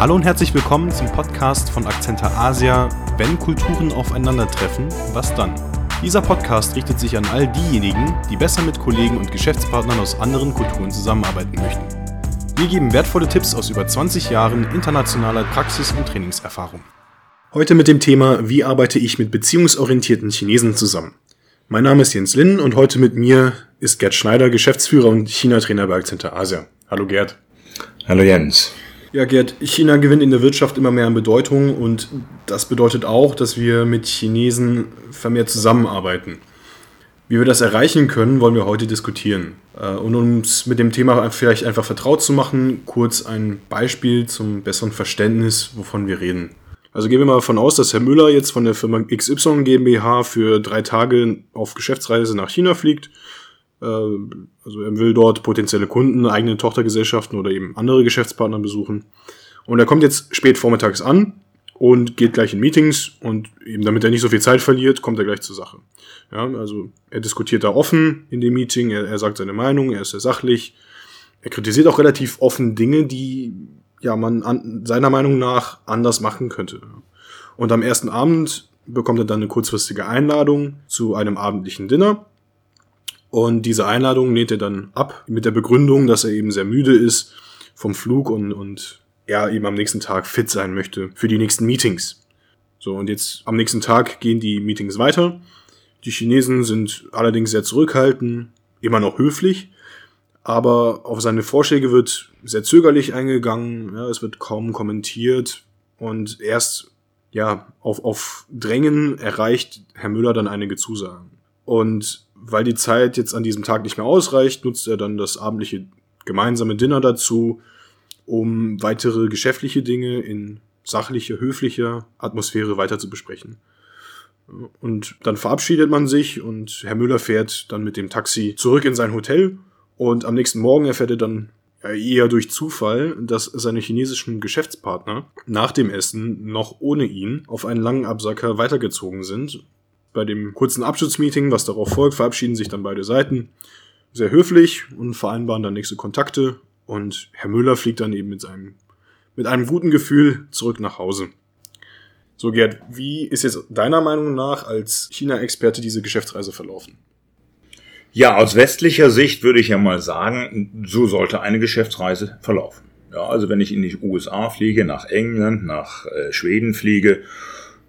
Hallo und herzlich willkommen zum Podcast von Akzenter Asia. Wenn Kulturen aufeinandertreffen, was dann? Dieser Podcast richtet sich an all diejenigen, die besser mit Kollegen und Geschäftspartnern aus anderen Kulturen zusammenarbeiten möchten. Wir geben wertvolle Tipps aus über 20 Jahren internationaler Praxis- und Trainingserfahrung. Heute mit dem Thema, wie arbeite ich mit beziehungsorientierten Chinesen zusammen? Mein Name ist Jens Linn und heute mit mir ist Gerd Schneider, Geschäftsführer und China-Trainer bei Akzenter Asia. Hallo Gerd. Hallo Jens. Ja, Gerd, China gewinnt in der Wirtschaft immer mehr an Bedeutung und das bedeutet auch, dass wir mit Chinesen vermehrt zusammenarbeiten. Wie wir das erreichen können, wollen wir heute diskutieren. Äh, und um uns mit dem Thema vielleicht einfach vertraut zu machen, kurz ein Beispiel zum besseren Verständnis, wovon wir reden. Also gehen wir mal davon aus, dass Herr Müller jetzt von der Firma XY GmbH für drei Tage auf Geschäftsreise nach China fliegt also er will dort potenzielle Kunden, eigene Tochtergesellschaften oder eben andere Geschäftspartner besuchen. Und er kommt jetzt spät vormittags an und geht gleich in Meetings und eben damit er nicht so viel Zeit verliert, kommt er gleich zur Sache. Ja, also er diskutiert da offen in dem Meeting, er, er sagt seine Meinung, er ist sehr sachlich. Er kritisiert auch relativ offen Dinge, die ja man an, seiner Meinung nach anders machen könnte. Und am ersten Abend bekommt er dann eine kurzfristige Einladung zu einem abendlichen Dinner und diese Einladung näht er dann ab mit der Begründung, dass er eben sehr müde ist vom Flug und, und er eben am nächsten Tag fit sein möchte für die nächsten Meetings. So, und jetzt am nächsten Tag gehen die Meetings weiter. Die Chinesen sind allerdings sehr zurückhaltend, immer noch höflich, aber auf seine Vorschläge wird sehr zögerlich eingegangen, ja, es wird kaum kommentiert und erst ja, auf, auf Drängen erreicht Herr Müller dann einige Zusagen. Und weil die Zeit jetzt an diesem Tag nicht mehr ausreicht, nutzt er dann das abendliche gemeinsame Dinner dazu, um weitere geschäftliche Dinge in sachlicher, höflicher Atmosphäre weiter zu besprechen. Und dann verabschiedet man sich und Herr Müller fährt dann mit dem Taxi zurück in sein Hotel und am nächsten Morgen erfährt er dann eher durch Zufall, dass seine chinesischen Geschäftspartner nach dem Essen noch ohne ihn auf einen langen Absacker weitergezogen sind bei dem kurzen Abschlussmeeting, was darauf folgt, verabschieden sich dann beide Seiten sehr höflich und vereinbaren dann nächste Kontakte. Und Herr Müller fliegt dann eben mit seinem, mit einem guten Gefühl zurück nach Hause. So, Gerd, wie ist jetzt deiner Meinung nach als China-Experte diese Geschäftsreise verlaufen? Ja, aus westlicher Sicht würde ich ja mal sagen, so sollte eine Geschäftsreise verlaufen. Ja, also wenn ich in die USA fliege, nach England, nach äh, Schweden fliege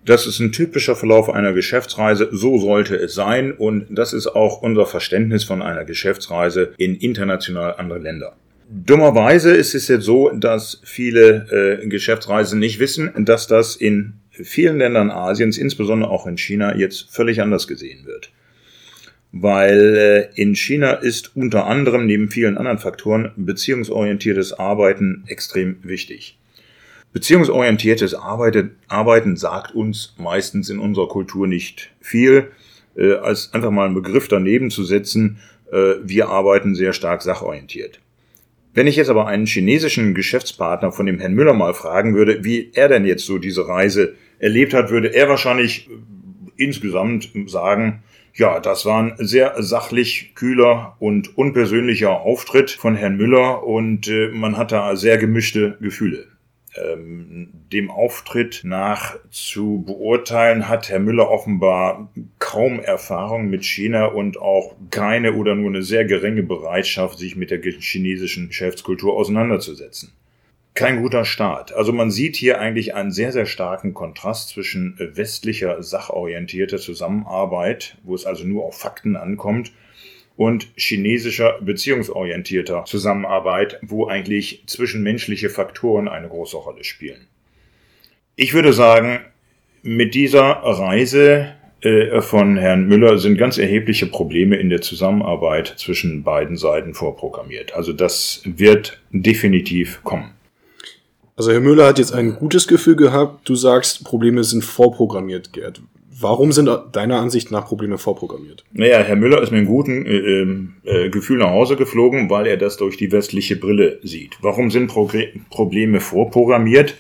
das ist ein typischer Verlauf einer Geschäftsreise. So sollte es sein. Und das ist auch unser Verständnis von einer Geschäftsreise in international andere Länder. Dummerweise ist es jetzt so, dass viele äh, Geschäftsreisen nicht wissen, dass das in vielen Ländern Asiens, insbesondere auch in China, jetzt völlig anders gesehen wird. Weil äh, in China ist unter anderem neben vielen anderen Faktoren beziehungsorientiertes Arbeiten extrem wichtig. Beziehungsorientiertes Arbeiten, Arbeiten sagt uns meistens in unserer Kultur nicht viel, äh, als einfach mal einen Begriff daneben zu setzen, äh, wir arbeiten sehr stark sachorientiert. Wenn ich jetzt aber einen chinesischen Geschäftspartner von dem Herrn Müller mal fragen würde, wie er denn jetzt so diese Reise erlebt hat, würde er wahrscheinlich äh, insgesamt sagen, ja, das war ein sehr sachlich, kühler und unpersönlicher Auftritt von Herrn Müller und äh, man hat da sehr gemischte Gefühle ähm, dem Auftritt nach zu beurteilen, hat Herr Müller offenbar kaum Erfahrung mit China und auch keine oder nur eine sehr geringe Bereitschaft, sich mit der chinesischen Geschäftskultur auseinanderzusetzen. Kein guter Start. Also man sieht hier eigentlich einen sehr, sehr starken Kontrast zwischen westlicher, sachorientierter Zusammenarbeit, wo es also nur auf Fakten ankommt, und chinesischer beziehungsorientierter Zusammenarbeit, wo eigentlich zwischenmenschliche Faktoren eine große Rolle spielen. Ich würde sagen, mit dieser Reise äh, von Herrn Müller sind ganz erhebliche Probleme in der Zusammenarbeit zwischen beiden Seiten vorprogrammiert. Also das wird definitiv kommen. Also Herr Müller hat jetzt ein gutes Gefühl gehabt. Du sagst, Probleme sind vorprogrammiert, Gerd. Warum sind deiner Ansicht nach Probleme vorprogrammiert? Naja, Herr Müller ist mit einem guten äh, ähm, äh, Gefühl nach Hause geflogen, weil er das durch die westliche Brille sieht. Warum sind Pro Probleme vorprogrammiert?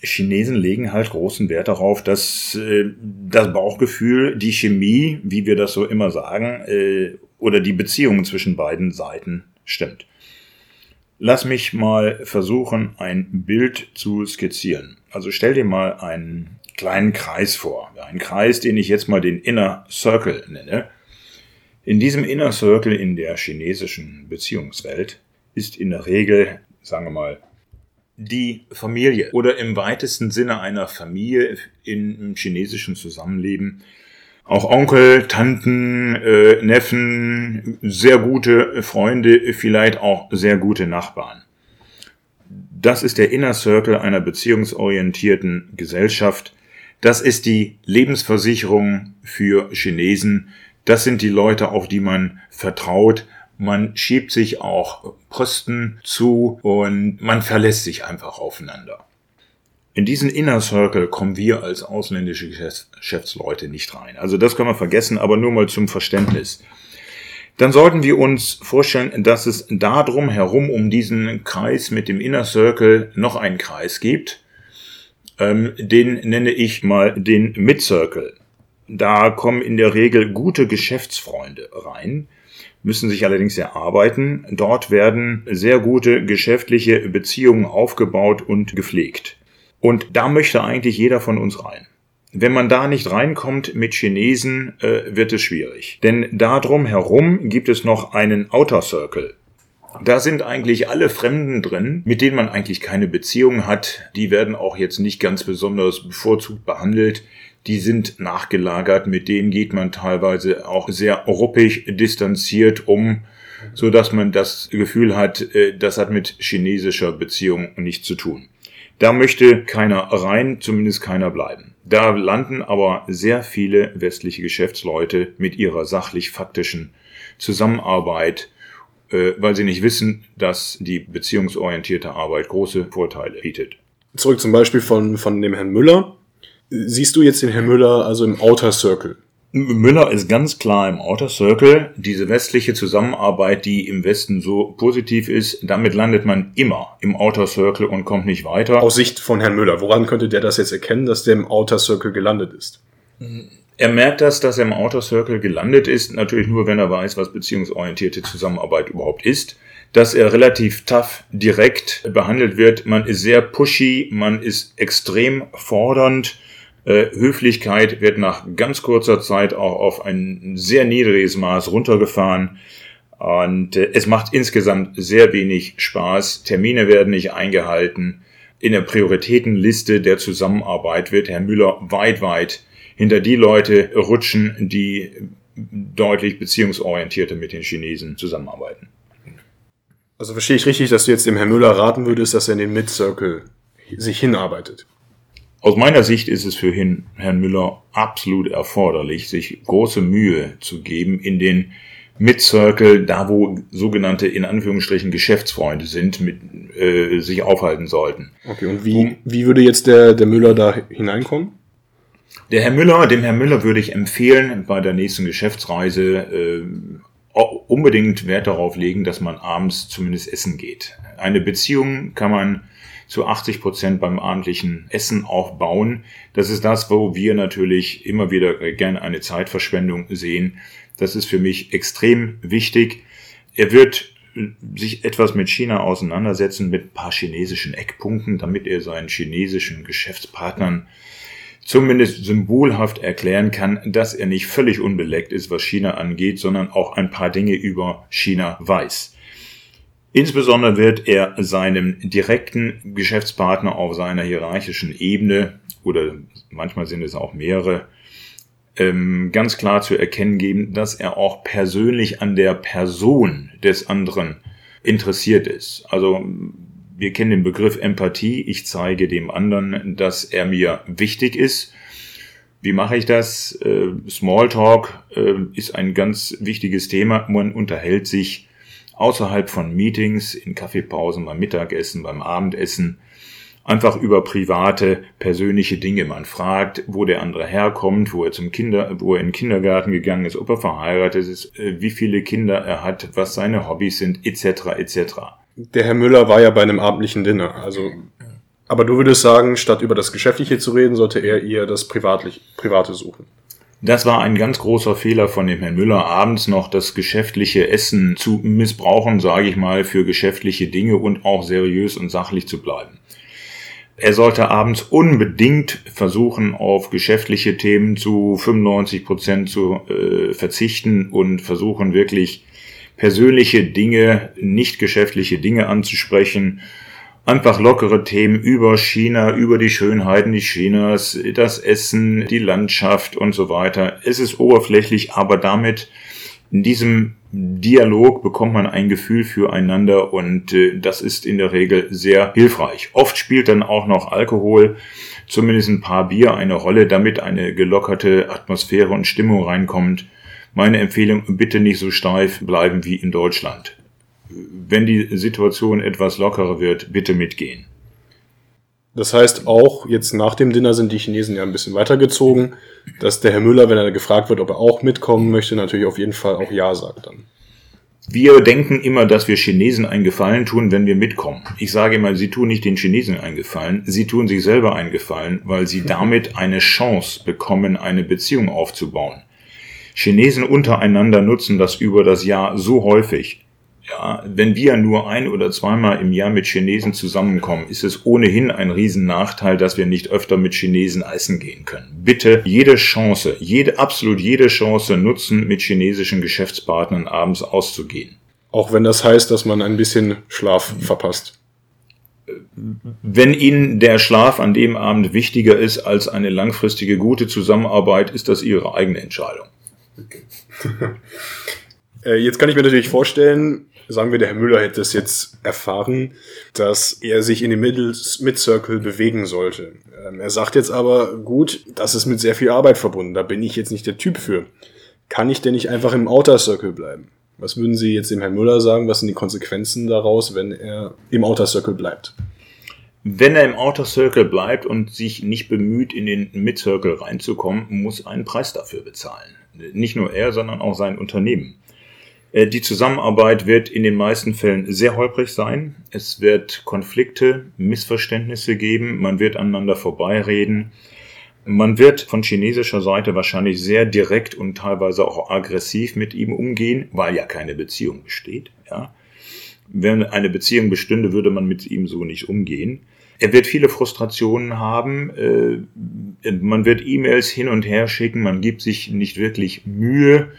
Chinesen legen halt großen Wert darauf, dass äh, das Bauchgefühl, die Chemie, wie wir das so immer sagen, äh, oder die Beziehungen zwischen beiden Seiten stimmt. Lass mich mal versuchen, ein Bild zu skizzieren. Also stell dir mal einen kleinen Kreis vor. Einen Kreis, den ich jetzt mal den Inner Circle nenne. In diesem Inner Circle in der chinesischen Beziehungswelt ist in der Regel, sagen wir mal, die Familie oder im weitesten Sinne einer Familie im chinesischen Zusammenleben auch Onkel, Tanten, äh, Neffen, sehr gute Freunde, vielleicht auch sehr gute Nachbarn. Das ist der Inner Circle einer beziehungsorientierten Gesellschaft. Das ist die Lebensversicherung für Chinesen. Das sind die Leute, auf die man vertraut. Man schiebt sich auch Posten zu und man verlässt sich einfach aufeinander. In diesen Inner Circle kommen wir als ausländische Geschäftsleute nicht rein. Also das können wir vergessen, aber nur mal zum Verständnis. Dann sollten wir uns vorstellen, dass es darum herum um diesen Kreis mit dem Inner Circle noch einen Kreis gibt. Ähm, den nenne ich mal den Mid Circle. Da kommen in der Regel gute Geschäftsfreunde rein, müssen sich allerdings erarbeiten. Dort werden sehr gute geschäftliche Beziehungen aufgebaut und gepflegt. Und da möchte eigentlich jeder von uns rein. Wenn man da nicht reinkommt mit Chinesen, äh, wird es schwierig. Denn darum herum gibt es noch einen Outer Circle. Da sind eigentlich alle Fremden drin, mit denen man eigentlich keine Beziehung hat. Die werden auch jetzt nicht ganz besonders bevorzugt behandelt. Die sind nachgelagert, mit denen geht man teilweise auch sehr ruppig distanziert um, so dass man das Gefühl hat, äh, das hat mit chinesischer Beziehung nichts zu tun. Da möchte keiner rein, zumindest keiner bleiben. Da landen aber sehr viele westliche Geschäftsleute mit ihrer sachlich-faktischen Zusammenarbeit, weil sie nicht wissen, dass die beziehungsorientierte Arbeit große Vorteile bietet. Zurück zum Beispiel von, von dem Herrn Müller. Siehst du jetzt den Herrn Müller also im Outer Circle? Müller ist ganz klar im Outer Circle. Diese westliche Zusammenarbeit, die im Westen so positiv ist, damit landet man immer im Outer Circle und kommt nicht weiter. Aus Sicht von Herrn Müller, woran könnte der das jetzt erkennen, dass der im Outer Circle gelandet ist? Er merkt das, dass er im Outer Circle gelandet ist, natürlich nur, wenn er weiß, was beziehungsorientierte Zusammenarbeit überhaupt ist. Dass er relativ tough, direkt behandelt wird. Man ist sehr pushy, man ist extrem fordernd äh, Höflichkeit wird nach ganz kurzer Zeit auch auf ein sehr niedriges Maß runtergefahren. Und äh, es macht insgesamt sehr wenig Spaß. Termine werden nicht eingehalten. In der Prioritätenliste der Zusammenarbeit wird Herr Müller weit, weit hinter die Leute rutschen, die deutlich beziehungsorientierter mit den Chinesen zusammenarbeiten. Also verstehe ich richtig, dass du jetzt dem Herrn Müller raten würdest, dass er in den Mid-Circle sich hinarbeitet? Aus meiner Sicht ist es für Herrn Müller absolut erforderlich, sich große Mühe zu geben in den Mid-Circle, da wo sogenannte in Anführungsstrichen Geschäftsfreunde sind, mit, äh, sich aufhalten sollten. Okay, und wie, wie würde jetzt der, der Müller da hineinkommen? Der Herr Müller, dem Herr Müller würde ich empfehlen, bei der nächsten Geschäftsreise äh, unbedingt Wert darauf legen, dass man abends zumindest essen geht. Eine Beziehung kann man zu 80 Prozent beim abendlichen Essen aufbauen. Das ist das, wo wir natürlich immer wieder gerne eine Zeitverschwendung sehen. Das ist für mich extrem wichtig. Er wird sich etwas mit China auseinandersetzen mit paar chinesischen Eckpunkten, damit er seinen chinesischen Geschäftspartnern zumindest symbolhaft erklären kann, dass er nicht völlig unbeleckt ist, was China angeht, sondern auch ein paar Dinge über China weiß. Insbesondere wird er seinem direkten Geschäftspartner auf seiner hierarchischen Ebene oder manchmal sind es auch mehrere, ähm, ganz klar zu erkennen geben, dass er auch persönlich an der Person des anderen interessiert ist. Also wir kennen den Begriff Empathie. Ich zeige dem anderen, dass er mir wichtig ist. Wie mache ich das? Äh, Smalltalk äh, ist ein ganz wichtiges Thema. Man unterhält sich außerhalb von Meetings, in Kaffeepausen, beim Mittagessen, beim Abendessen, einfach über private, persönliche Dinge. Man fragt, wo der andere herkommt, wo er zum Kinder, wo er in den Kindergarten gegangen ist, ob er verheiratet ist, äh, wie viele Kinder er hat, was seine Hobbys sind, etc. etc. Der Herr Müller war ja bei einem abendlichen Dinner, also aber du würdest sagen, statt über das Geschäftliche zu reden, sollte er eher das Privatliche, Private suchen. Das war ein ganz großer Fehler von dem Herrn Müller, abends noch das geschäftliche Essen zu missbrauchen, sage ich mal, für geschäftliche Dinge und auch seriös und sachlich zu bleiben. Er sollte abends unbedingt versuchen, auf geschäftliche Themen zu 95 Prozent zu äh, verzichten und versuchen wirklich persönliche Dinge, nicht geschäftliche Dinge anzusprechen einfach lockere Themen über China, über die Schönheiten des Chinas, das Essen, die Landschaft und so weiter. Es ist oberflächlich, aber damit in diesem Dialog bekommt man ein Gefühl füreinander und äh, das ist in der Regel sehr hilfreich. Oft spielt dann auch noch Alkohol, zumindest ein paar Bier eine Rolle, damit eine gelockerte Atmosphäre und Stimmung reinkommt. Meine Empfehlung, bitte nicht so steif bleiben wie in Deutschland wenn die Situation etwas lockerer wird, bitte mitgehen. Das heißt auch, jetzt nach dem Dinner sind die Chinesen ja ein bisschen weitergezogen, dass der Herr Müller, wenn er gefragt wird, ob er auch mitkommen möchte, natürlich auf jeden Fall auch Ja sagt dann. Wir denken immer, dass wir Chinesen einen Gefallen tun, wenn wir mitkommen. Ich sage immer, sie tun nicht den Chinesen einen Gefallen, sie tun sich selber einen Gefallen, weil sie damit eine Chance bekommen, eine Beziehung aufzubauen. Chinesen untereinander nutzen das über das Jahr so häufig, ja, wenn wir nur ein oder zweimal im Jahr mit Chinesen zusammenkommen, ist es ohnehin ein Riesennachteil, dass wir nicht öfter mit Chinesen essen gehen können. Bitte jede Chance, jede, absolut jede Chance nutzen, mit chinesischen Geschäftspartnern abends auszugehen. Auch wenn das heißt, dass man ein bisschen Schlaf verpasst. Wenn Ihnen der Schlaf an dem Abend wichtiger ist als eine langfristige gute Zusammenarbeit, ist das Ihre eigene Entscheidung. Äh, jetzt kann ich mir natürlich vorstellen, sagen wir, der Herr Müller hätte es jetzt erfahren, dass er sich in dem Mid-Circle bewegen sollte. Ähm, er sagt jetzt aber, gut, das ist mit sehr viel Arbeit verbunden, da bin ich jetzt nicht der Typ für. Kann ich denn nicht einfach im Outer Circle bleiben? Was würden Sie jetzt dem Herrn Müller sagen? Was sind die Konsequenzen daraus, wenn er im Outer Circle bleibt? Wenn er im Outer Circle bleibt und sich nicht bemüht, in den Mid-Circle reinzukommen, muss einen Preis dafür bezahlen. Nicht nur er, sondern auch sein Unternehmen. Äh, die Zusammenarbeit wird in den meisten Fällen sehr holprig sein. Es wird Konflikte, Missverständnisse geben, man wird aneinander vorbeireden. Man wird von chinesischer Seite wahrscheinlich sehr direkt und teilweise auch aggressiv mit ihm umgehen, weil ja keine Beziehung besteht. Ja. Wenn eine Beziehung bestünde, würde man mit ihm so nicht umgehen. Er wird viele Frustrationen haben. Äh, man wird E-Mails hin und her schicken. Man gibt sich nicht wirklich Mühe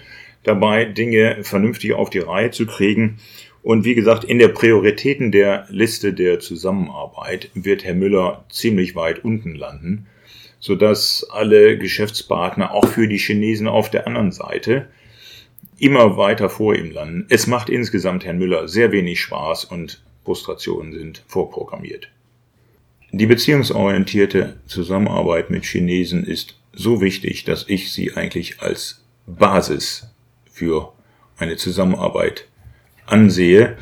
dabei, Dinge vernünftig auf die Reihe zu kriegen. Und wie gesagt, in der Prioritäten der Liste der Zusammenarbeit wird Herr Müller ziemlich weit unten landen, sodass alle Geschäftspartner, auch für die Chinesen auf der anderen Seite, immer weiter vor ihm landen. Es macht insgesamt Herrn Müller sehr wenig Spaß und Frustrationen sind vorprogrammiert. Die beziehungsorientierte Zusammenarbeit mit Chinesen ist so wichtig, dass ich sie eigentlich als Basis für eine Zusammenarbeit ansehe.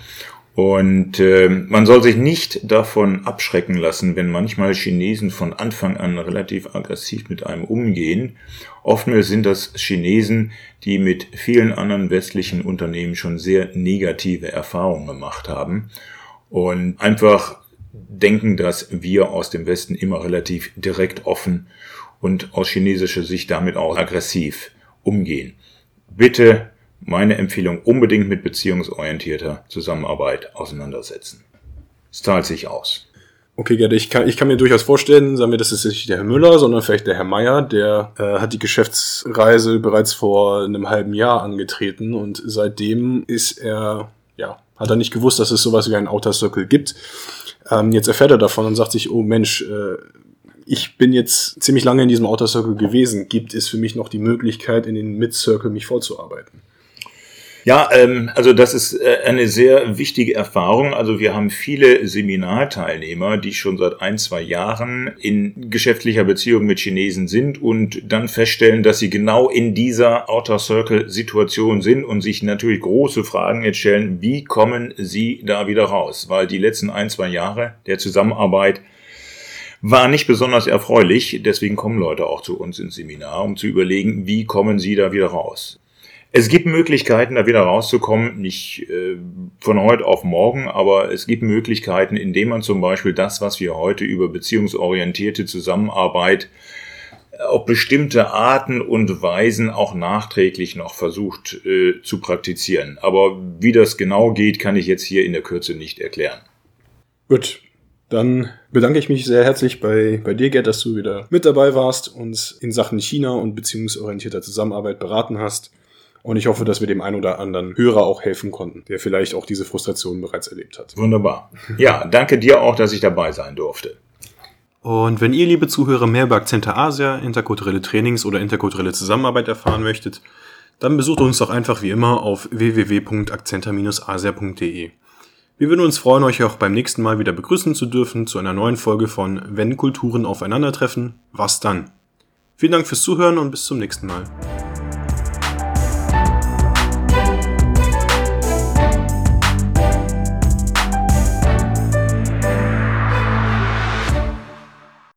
Und äh, man soll sich nicht davon abschrecken lassen, wenn manchmal Chinesen von Anfang an relativ aggressiv mit einem umgehen. Oftmals sind das Chinesen, die mit vielen anderen westlichen Unternehmen schon sehr negative Erfahrungen gemacht haben und einfach denken, dass wir aus dem Westen immer relativ direkt offen und aus chinesischer Sicht damit auch aggressiv umgehen bitte meine Empfehlung unbedingt mit beziehungsorientierter Zusammenarbeit auseinandersetzen. Es zahlt sich aus. Okay, Gerd, ich kann, ich kann mir durchaus vorstellen, sagen wir, das ist nicht der Herr Müller, sondern vielleicht der Herr Meier, der äh, hat die Geschäftsreise bereits vor einem halben Jahr angetreten und seitdem ist er, ja, hat er nicht gewusst, dass es sowas wie einen Outer Circle gibt. Ähm, jetzt erfährt er davon und sagt sich, oh Mensch, äh, ich bin jetzt ziemlich lange in diesem Outer Circle gewesen. Gibt es für mich noch die Möglichkeit, in den Mid Circle mich vorzuarbeiten? Ja, ähm, also das ist äh, eine sehr wichtige Erfahrung. Also wir haben viele Seminarteilnehmer, die schon seit ein, zwei Jahren in geschäftlicher Beziehung mit Chinesen sind und dann feststellen, dass sie genau in dieser Outer Circle Situation sind und sich natürlich große Fragen jetzt stellen, wie kommen sie da wieder raus? Weil die letzten ein, zwei Jahre der Zusammenarbeit war nicht besonders erfreulich. Deswegen kommen Leute auch zu uns ins Seminar, um zu überlegen, wie kommen sie da wieder raus. Es gibt Möglichkeiten, da wieder rauszukommen, nicht äh, von heute auf morgen, aber es gibt Möglichkeiten, indem man zum Beispiel das, was wir heute über beziehungsorientierte Zusammenarbeit auf bestimmte Arten und Weisen auch nachträglich noch versucht äh, zu praktizieren. Aber wie das genau geht, kann ich jetzt hier in der Kürze nicht erklären. Gut, dann bedanke ich mich sehr herzlich bei, bei dir, Gerd, dass du wieder mit dabei warst, uns in Sachen China und beziehungsorientierter Zusammenarbeit beraten hast. Und ich hoffe, dass wir dem einen oder anderen Hörer auch helfen konnten, der vielleicht auch diese Frustration bereits erlebt hat. Wunderbar. Ja, danke dir auch, dass ich dabei sein durfte. Und wenn ihr, liebe Zuhörer, mehr über Akzente Asia, interkulturelle Trainings oder interkulturelle Zusammenarbeit erfahren möchtet, dann besucht uns doch einfach wie immer auf www.akzenter-asia.de. Wir würden uns freuen, euch auch beim nächsten Mal wieder begrüßen zu dürfen zu einer neuen Folge von Wenn Kulturen aufeinandertreffen, was dann? Vielen Dank fürs Zuhören und bis zum nächsten Mal.